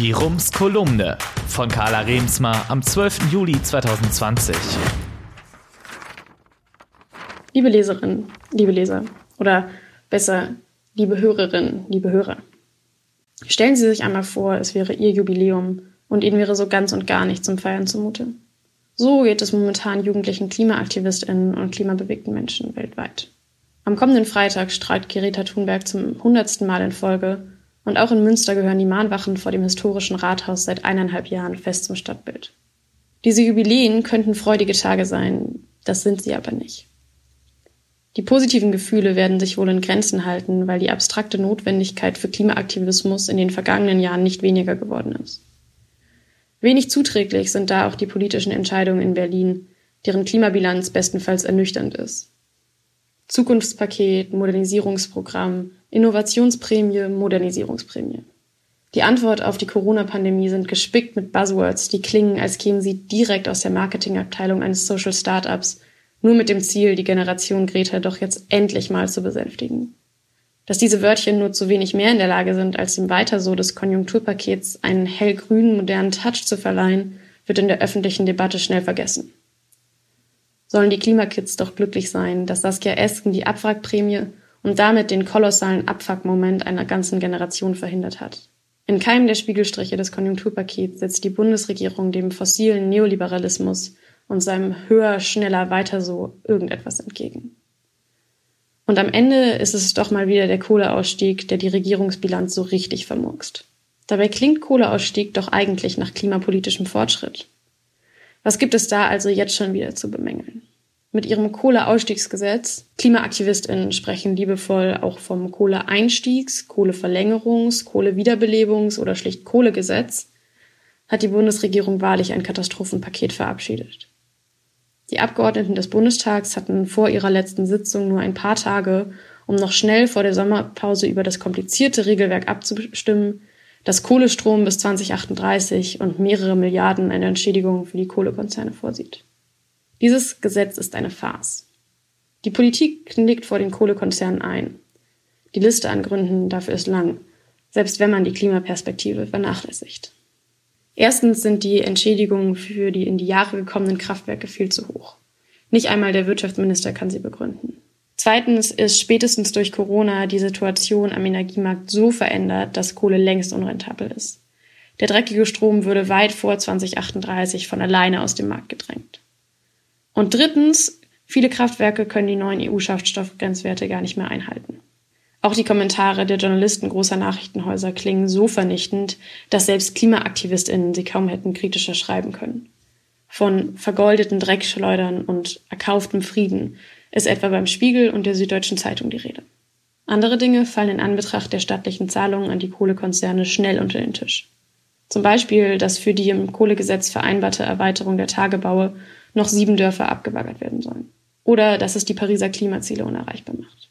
Die Rums Kolumne von Carla Remsmar am 12. Juli 2020. Liebe Leserinnen, liebe Leser oder besser, liebe Hörerinnen, liebe Hörer. Stellen Sie sich einmal vor, es wäre Ihr Jubiläum und Ihnen wäre so ganz und gar nicht zum Feiern zumute. So geht es momentan jugendlichen KlimaaktivistInnen und klimabewegten Menschen weltweit. Am kommenden Freitag strahlt Greta Thunberg zum hundertsten Mal in Folge und auch in Münster gehören die Mahnwachen vor dem historischen Rathaus seit eineinhalb Jahren fest zum Stadtbild. Diese Jubiläen könnten freudige Tage sein, das sind sie aber nicht. Die positiven Gefühle werden sich wohl in Grenzen halten, weil die abstrakte Notwendigkeit für Klimaaktivismus in den vergangenen Jahren nicht weniger geworden ist. Wenig zuträglich sind da auch die politischen Entscheidungen in Berlin, deren Klimabilanz bestenfalls ernüchternd ist. Zukunftspaket, Modernisierungsprogramm, Innovationsprämie, Modernisierungsprämie. Die Antwort auf die Corona-Pandemie sind gespickt mit Buzzwords, die klingen, als kämen sie direkt aus der Marketingabteilung eines Social Startups, nur mit dem Ziel, die Generation Greta doch jetzt endlich mal zu besänftigen. Dass diese Wörtchen nur zu wenig mehr in der Lage sind, als dem Weiter so des Konjunkturpakets einen hellgrünen, modernen Touch zu verleihen, wird in der öffentlichen Debatte schnell vergessen sollen die Klimakids doch glücklich sein, dass Saskia Esken die Abwrackprämie und damit den kolossalen Abfuck-Moment einer ganzen Generation verhindert hat. In keinem der Spiegelstriche des Konjunkturpakets setzt die Bundesregierung dem fossilen Neoliberalismus und seinem höher, schneller, weiter so irgendetwas entgegen. Und am Ende ist es doch mal wieder der Kohleausstieg, der die Regierungsbilanz so richtig vermurkst. Dabei klingt Kohleausstieg doch eigentlich nach klimapolitischem Fortschritt. Was gibt es da also jetzt schon wieder zu bemängeln? Mit ihrem Kohleausstiegsgesetz, KlimaaktivistInnen sprechen liebevoll auch vom Kohleeinstiegs-, Kohleverlängerungs-, Kohlewiederbelebungs- oder schlicht Kohlegesetz, hat die Bundesregierung wahrlich ein Katastrophenpaket verabschiedet. Die Abgeordneten des Bundestags hatten vor ihrer letzten Sitzung nur ein paar Tage, um noch schnell vor der Sommerpause über das komplizierte Regelwerk abzustimmen, das Kohlestrom bis 2038 und mehrere Milliarden eine Entschädigung für die Kohlekonzerne vorsieht. Dieses Gesetz ist eine Farce. Die Politik knickt vor den Kohlekonzernen ein. Die Liste an Gründen dafür ist lang, selbst wenn man die Klimaperspektive vernachlässigt. Erstens sind die Entschädigungen für die in die Jahre gekommenen Kraftwerke viel zu hoch. Nicht einmal der Wirtschaftsminister kann sie begründen. Zweitens ist spätestens durch Corona die Situation am Energiemarkt so verändert, dass Kohle längst unrentabel ist. Der dreckige Strom würde weit vor 2038 von alleine aus dem Markt gedrängt. Und drittens, viele Kraftwerke können die neuen EU-Schaftstoffgrenzwerte gar nicht mehr einhalten. Auch die Kommentare der Journalisten großer Nachrichtenhäuser klingen so vernichtend, dass selbst KlimaaktivistInnen sie kaum hätten kritischer schreiben können. Von vergoldeten Dreckschleudern und erkauftem Frieden ist etwa beim Spiegel und der Süddeutschen Zeitung die Rede. Andere Dinge fallen in Anbetracht der staatlichen Zahlungen an die Kohlekonzerne schnell unter den Tisch. Zum Beispiel, dass für die im Kohlegesetz vereinbarte Erweiterung der Tagebaue noch sieben Dörfer abgebaggert werden sollen. Oder dass es die Pariser Klimaziele unerreichbar macht.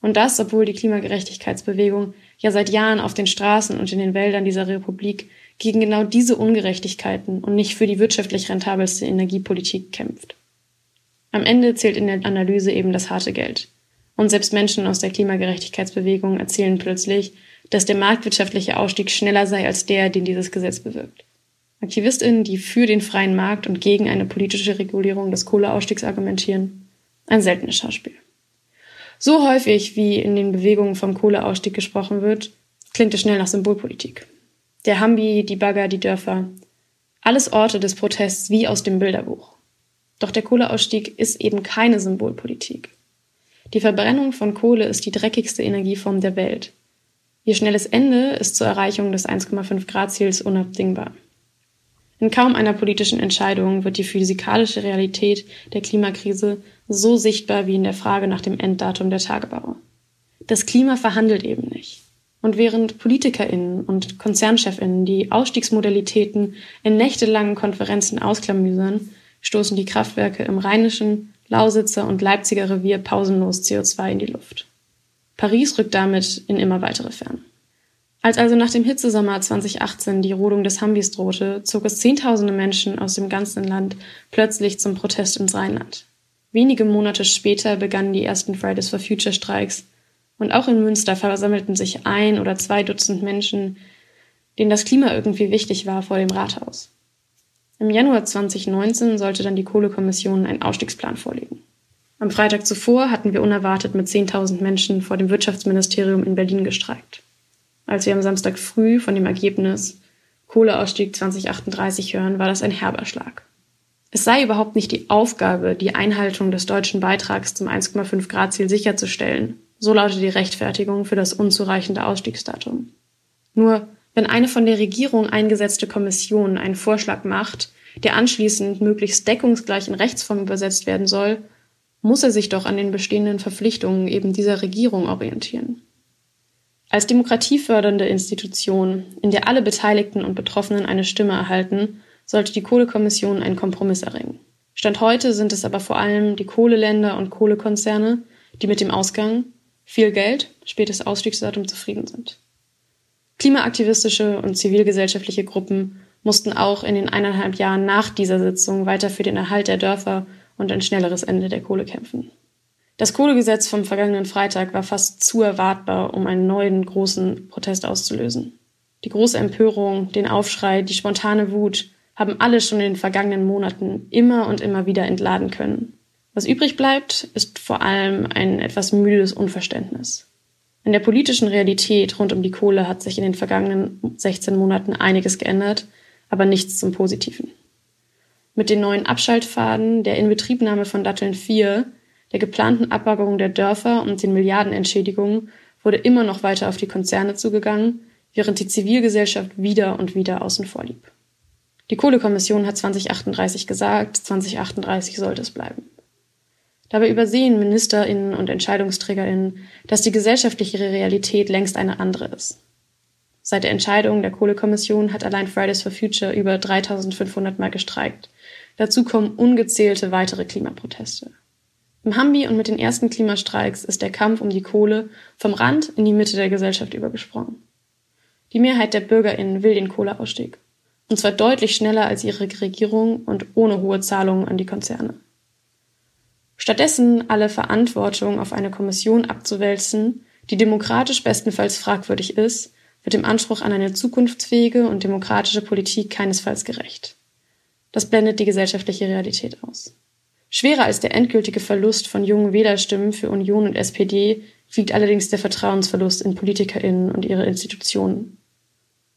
Und das, obwohl die Klimagerechtigkeitsbewegung ja seit Jahren auf den Straßen und in den Wäldern dieser Republik gegen genau diese Ungerechtigkeiten und nicht für die wirtschaftlich rentabelste Energiepolitik kämpft. Am Ende zählt in der Analyse eben das harte Geld. Und selbst Menschen aus der Klimagerechtigkeitsbewegung erzählen plötzlich, dass der marktwirtschaftliche Ausstieg schneller sei als der, den dieses Gesetz bewirkt. AktivistInnen, die für den freien Markt und gegen eine politische Regulierung des Kohleausstiegs argumentieren. Ein seltenes Schauspiel. So häufig, wie in den Bewegungen vom Kohleausstieg gesprochen wird, klingt es schnell nach Symbolpolitik. Der Hambi, die Bagger, die Dörfer. Alles Orte des Protests wie aus dem Bilderbuch. Doch der Kohleausstieg ist eben keine Symbolpolitik. Die Verbrennung von Kohle ist die dreckigste Energieform der Welt. Ihr schnelles Ende ist zur Erreichung des 1,5 Grad Ziels unabdingbar. In kaum einer politischen Entscheidung wird die physikalische Realität der Klimakrise so sichtbar wie in der Frage nach dem Enddatum der Tagebaue. Das Klima verhandelt eben nicht. Und während PolitikerInnen und KonzernchefInnen die Ausstiegsmodalitäten in nächtelangen Konferenzen ausklamüsern, stoßen die Kraftwerke im Rheinischen, Lausitzer und Leipziger Revier pausenlos CO2 in die Luft. Paris rückt damit in immer weitere Ferne. Als also nach dem Hitzesommer 2018 die Rodung des Hambis drohte, zog es Zehntausende Menschen aus dem ganzen Land plötzlich zum Protest ins Rheinland. Wenige Monate später begannen die ersten Fridays for Future Streiks und auch in Münster versammelten sich ein oder zwei Dutzend Menschen, denen das Klima irgendwie wichtig war, vor dem Rathaus. Im Januar 2019 sollte dann die Kohlekommission einen Ausstiegsplan vorlegen. Am Freitag zuvor hatten wir unerwartet mit 10.000 Menschen vor dem Wirtschaftsministerium in Berlin gestreikt. Als wir am Samstag früh von dem Ergebnis Kohleausstieg 2038 hören, war das ein herber Schlag. Es sei überhaupt nicht die Aufgabe, die Einhaltung des deutschen Beitrags zum 1,5 Grad Ziel sicherzustellen. So lautet die Rechtfertigung für das unzureichende Ausstiegsdatum. Nur wenn eine von der Regierung eingesetzte Kommission einen Vorschlag macht, der anschließend möglichst deckungsgleich in Rechtsform übersetzt werden soll, muss er sich doch an den bestehenden Verpflichtungen eben dieser Regierung orientieren. Als demokratiefördernde Institution, in der alle Beteiligten und Betroffenen eine Stimme erhalten, sollte die Kohlekommission einen Kompromiss erringen. Stand heute sind es aber vor allem die Kohleländer und Kohlekonzerne, die mit dem Ausgang viel Geld, spätes Ausstiegsdatum zufrieden sind. Klimaaktivistische und zivilgesellschaftliche Gruppen mussten auch in den eineinhalb Jahren nach dieser Sitzung weiter für den Erhalt der Dörfer und ein schnelleres Ende der Kohle kämpfen. Das Kohlegesetz vom vergangenen Freitag war fast zu erwartbar, um einen neuen großen Protest auszulösen. Die große Empörung, den Aufschrei, die spontane Wut haben alle schon in den vergangenen Monaten immer und immer wieder entladen können. Was übrig bleibt, ist vor allem ein etwas müdes Unverständnis. In der politischen Realität rund um die Kohle hat sich in den vergangenen 16 Monaten einiges geändert, aber nichts zum Positiven. Mit den neuen Abschaltfaden, der Inbetriebnahme von Datteln 4, der geplanten Abbaggerung der Dörfer und den Milliardenentschädigungen wurde immer noch weiter auf die Konzerne zugegangen, während die Zivilgesellschaft wieder und wieder außen vor blieb. Die Kohlekommission hat 2038 gesagt, 2038 sollte es bleiben. Dabei übersehen Ministerinnen und Entscheidungsträgerinnen, dass die gesellschaftliche Realität längst eine andere ist. Seit der Entscheidung der Kohlekommission hat allein Fridays for Future über 3500 Mal gestreikt. Dazu kommen ungezählte weitere Klimaproteste. Im Hambi und mit den ersten Klimastreiks ist der Kampf um die Kohle vom Rand in die Mitte der Gesellschaft übergesprungen. Die Mehrheit der BürgerInnen will den Kohleausstieg. Und zwar deutlich schneller als ihre Regierung und ohne hohe Zahlungen an die Konzerne. Stattdessen alle Verantwortung auf eine Kommission abzuwälzen, die demokratisch bestenfalls fragwürdig ist, wird dem Anspruch an eine zukunftsfähige und demokratische Politik keinesfalls gerecht. Das blendet die gesellschaftliche Realität aus. Schwerer als der endgültige Verlust von jungen Wählerstimmen für Union und SPD wiegt allerdings der Vertrauensverlust in PolitikerInnen und ihre Institutionen.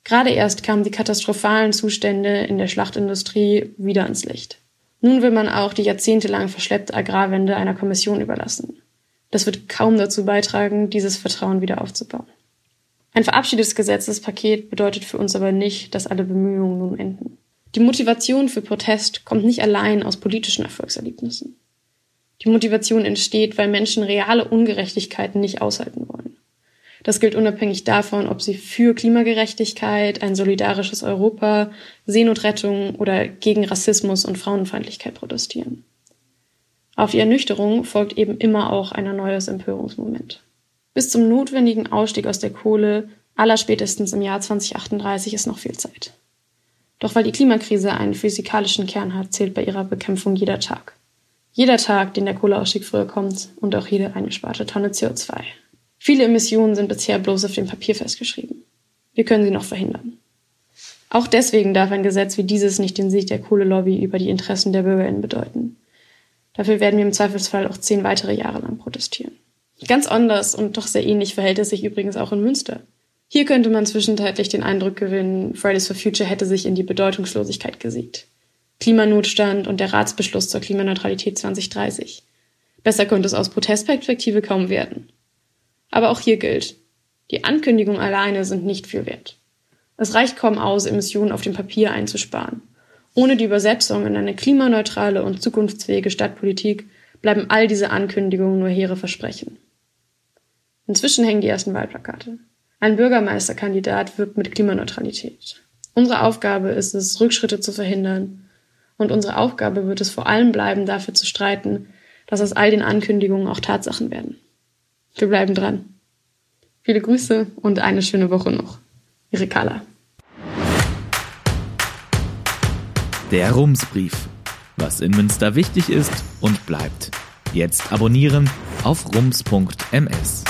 Gerade erst kamen die katastrophalen Zustände in der Schlachtindustrie wieder ans Licht. Nun will man auch die jahrzehntelang verschleppte Agrarwende einer Kommission überlassen. Das wird kaum dazu beitragen, dieses Vertrauen wieder aufzubauen. Ein verabschiedetes Gesetzespaket bedeutet für uns aber nicht, dass alle Bemühungen nun enden. Die Motivation für Protest kommt nicht allein aus politischen Erfolgserlebnissen. Die Motivation entsteht, weil Menschen reale Ungerechtigkeiten nicht aushalten wollen. Das gilt unabhängig davon, ob sie für Klimagerechtigkeit, ein solidarisches Europa, Seenotrettung oder gegen Rassismus und Frauenfeindlichkeit protestieren. Auf die Ernüchterung folgt eben immer auch ein neues Empörungsmoment. Bis zum notwendigen Ausstieg aus der Kohle allerspätestens im Jahr 2038 ist noch viel Zeit. Doch weil die Klimakrise einen physikalischen Kern hat, zählt bei ihrer Bekämpfung jeder Tag. Jeder Tag, den der Kohleausstieg früher kommt und auch jede eingesparte Tonne CO2. Viele Emissionen sind bisher bloß auf dem Papier festgeschrieben. Wir können sie noch verhindern. Auch deswegen darf ein Gesetz wie dieses nicht den Sieg der Kohlelobby über die Interessen der BürgerInnen bedeuten. Dafür werden wir im Zweifelsfall auch zehn weitere Jahre lang protestieren. Ganz anders und doch sehr ähnlich verhält es sich übrigens auch in Münster. Hier könnte man zwischenzeitlich den Eindruck gewinnen, Fridays for Future hätte sich in die Bedeutungslosigkeit gesiegt. Klimanotstand und der Ratsbeschluss zur Klimaneutralität 2030. Besser könnte es aus Protestperspektive kaum werden. Aber auch hier gilt, die Ankündigungen alleine sind nicht viel wert. Es reicht kaum aus, Emissionen auf dem Papier einzusparen. Ohne die Übersetzung in eine klimaneutrale und zukunftsfähige Stadtpolitik bleiben all diese Ankündigungen nur hehre Versprechen. Inzwischen hängen die ersten Wahlplakate. Ein Bürgermeisterkandidat wirbt mit Klimaneutralität. Unsere Aufgabe ist es, Rückschritte zu verhindern. Und unsere Aufgabe wird es vor allem bleiben, dafür zu streiten, dass aus all den Ankündigungen auch Tatsachen werden. Wir bleiben dran. Viele Grüße und eine schöne Woche noch. Ihre Carla. Der Rumsbrief. Was in Münster wichtig ist und bleibt. Jetzt abonnieren auf rums.ms.